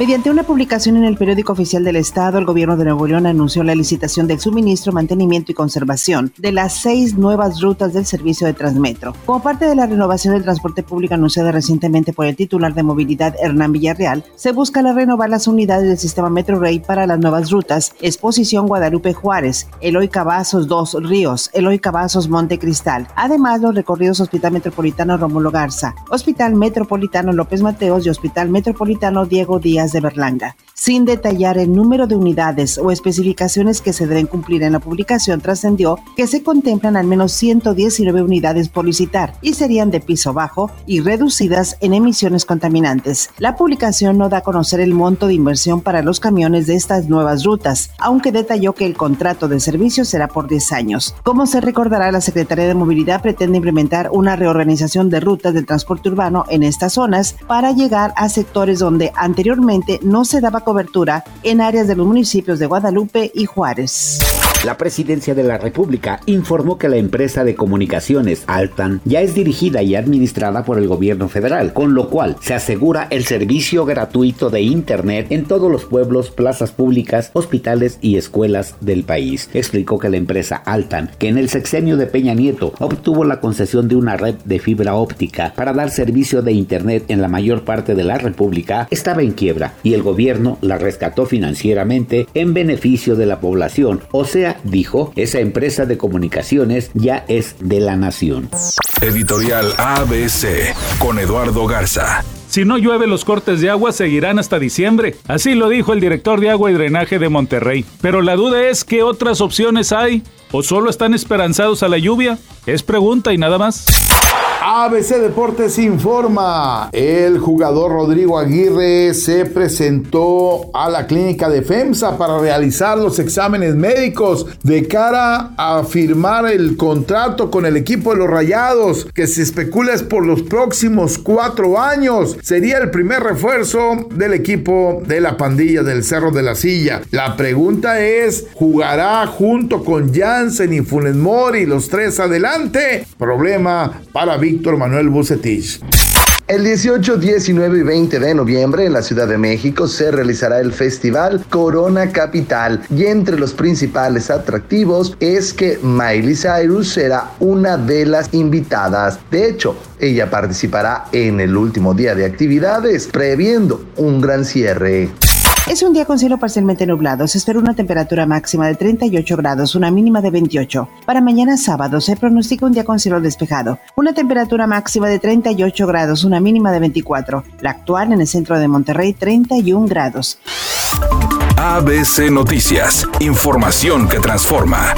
Mediante una publicación en el periódico oficial del Estado, el gobierno de Nuevo León anunció la licitación del suministro, mantenimiento y conservación de las seis nuevas rutas del servicio de Transmetro. Como parte de la renovación del transporte público anunciada recientemente por el titular de movilidad Hernán Villarreal, se busca la renovar las unidades del sistema Metro Rey para las nuevas rutas Exposición Guadalupe Juárez, Eloy Cavazos Dos Ríos, Eloy Cavazos Monte Cristal. Además, los recorridos Hospital Metropolitano Rómulo Garza, Hospital Metropolitano López Mateos y Hospital Metropolitano Diego Díaz de Berlanga sin detallar el número de unidades o especificaciones que se deben cumplir en la publicación, trascendió que se contemplan al menos 119 unidades por licitar y serían de piso bajo y reducidas en emisiones contaminantes. La publicación no da a conocer el monto de inversión para los camiones de estas nuevas rutas, aunque detalló que el contrato de servicio será por 10 años. Como se recordará, la Secretaría de Movilidad pretende implementar una reorganización de rutas del transporte urbano en estas zonas para llegar a sectores donde anteriormente no se daba cobertura en áreas de los municipios de Guadalupe y Juárez. La presidencia de la República informó que la empresa de comunicaciones Altan ya es dirigida y administrada por el gobierno federal, con lo cual se asegura el servicio gratuito de Internet en todos los pueblos, plazas públicas, hospitales y escuelas del país. Explicó que la empresa Altan, que en el sexenio de Peña Nieto obtuvo la concesión de una red de fibra óptica para dar servicio de Internet en la mayor parte de la República, estaba en quiebra y el gobierno la rescató financieramente en beneficio de la población, o sea, dijo, esa empresa de comunicaciones ya es de la nación. Editorial ABC con Eduardo Garza. Si no llueve, los cortes de agua seguirán hasta diciembre. Así lo dijo el director de agua y drenaje de Monterrey. Pero la duda es qué otras opciones hay. ¿O solo están esperanzados a la lluvia? Es pregunta y nada más. ABC Deportes informa, el jugador Rodrigo Aguirre se presentó a la clínica de FEMSA para realizar los exámenes médicos de cara a firmar el contrato con el equipo de los Rayados, que se especula es por los próximos cuatro años. Sería el primer refuerzo del equipo de la pandilla del Cerro de la Silla. La pregunta es, ¿jugará junto con Y los tres adelante? Problema para Víctor Manuel Bucetich. El 18, 19 y 20 de noviembre en la Ciudad de México se realizará el festival Corona Capital y entre los principales atractivos es que Miley Cyrus será una de las invitadas. De hecho, ella participará en el último día de actividades, previendo un gran cierre. Es un día con cielo parcialmente nublado. Se espera una temperatura máxima de 38 grados, una mínima de 28. Para mañana sábado se pronostica un día con cielo despejado. Una temperatura máxima de 38 grados, una mínima de 24. La actual en el centro de Monterrey, 31 grados. ABC Noticias. Información que transforma.